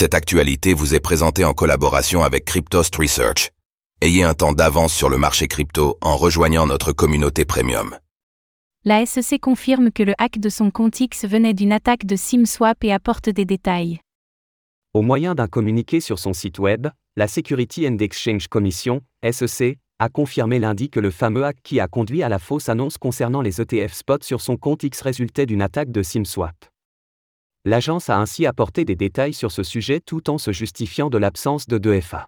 Cette actualité vous est présentée en collaboration avec Cryptost Research. Ayez un temps d'avance sur le marché crypto en rejoignant notre communauté premium. La SEC confirme que le hack de son compte X venait d'une attaque de SimSwap et apporte des détails. Au moyen d'un communiqué sur son site web, la Security and Exchange Commission, SEC, a confirmé lundi que le fameux hack qui a conduit à la fausse annonce concernant les ETF spot sur son compte X résultait d'une attaque de SimSwap. L'agence a ainsi apporté des détails sur ce sujet tout en se justifiant de l'absence de 2FA.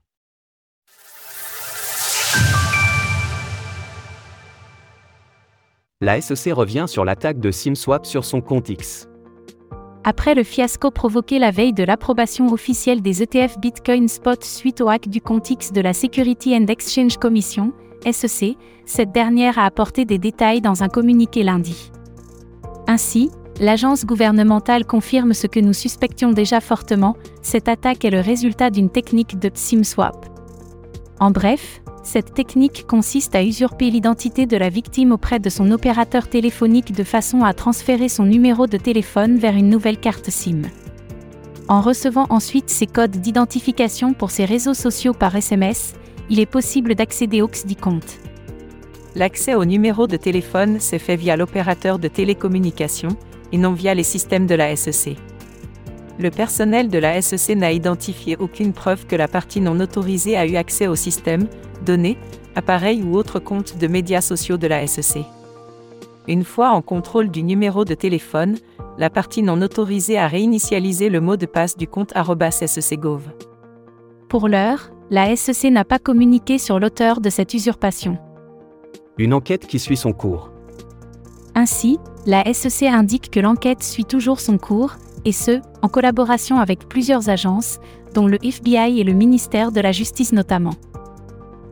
La SEC revient sur l'attaque de SimSwap sur son compte X. Après le fiasco provoqué la veille de l'approbation officielle des ETF Bitcoin Spot suite au hack du compte X de la Security and Exchange Commission, SEC, cette dernière a apporté des détails dans un communiqué lundi. Ainsi, l'agence gouvernementale confirme ce que nous suspections déjà fortement, cette attaque est le résultat d'une technique de SimSwap. En bref, cette technique consiste à usurper l'identité de la victime auprès de son opérateur téléphonique de façon à transférer son numéro de téléphone vers une nouvelle carte SIM. En recevant ensuite ses codes d'identification pour ses réseaux sociaux par SMS, il est possible d'accéder au XDI compte. L'accès au numéro de téléphone s'est fait via l'opérateur de télécommunication, et non via les systèmes de la SEC. Le personnel de la SEC n'a identifié aucune preuve que la partie non autorisée a eu accès au système, données, appareils ou autres comptes de médias sociaux de la SEC. Une fois en contrôle du numéro de téléphone, la partie non autorisée a réinitialisé le mot de passe du compte SECGov. Pour l'heure, la SEC n'a pas communiqué sur l'auteur de cette usurpation. Une enquête qui suit son cours. Ainsi, la SEC indique que l'enquête suit toujours son cours, et ce, en collaboration avec plusieurs agences, dont le FBI et le ministère de la Justice notamment.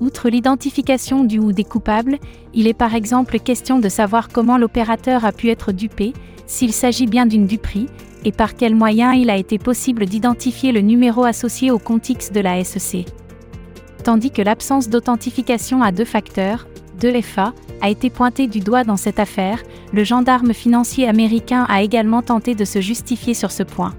Outre l'identification du ou des coupables, il est par exemple question de savoir comment l'opérateur a pu être dupé, s'il s'agit bien d'une duperie, et par quels moyens il a été possible d'identifier le numéro associé au compte X de la SEC. Tandis que l'absence d'authentification à deux facteurs, 2FA, a été pointée du doigt dans cette affaire, le gendarme financier américain a également tenté de se justifier sur ce point.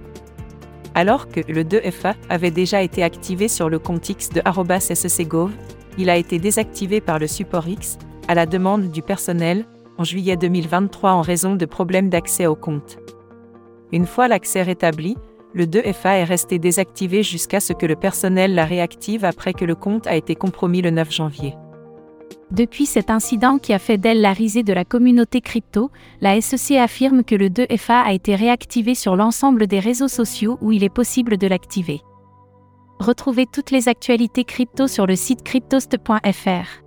Alors que le 2FA avait déjà été activé sur le compte X de SECGov, il a été désactivé par le support X, à la demande du personnel, en juillet 2023 en raison de problèmes d'accès au compte. Une fois l'accès rétabli, le 2FA est resté désactivé jusqu'à ce que le personnel la réactive après que le compte a été compromis le 9 janvier. Depuis cet incident qui a fait d'elle la risée de la communauté crypto, la SEC affirme que le 2FA a été réactivé sur l'ensemble des réseaux sociaux où il est possible de l'activer. Retrouvez toutes les actualités crypto sur le site cryptost.fr.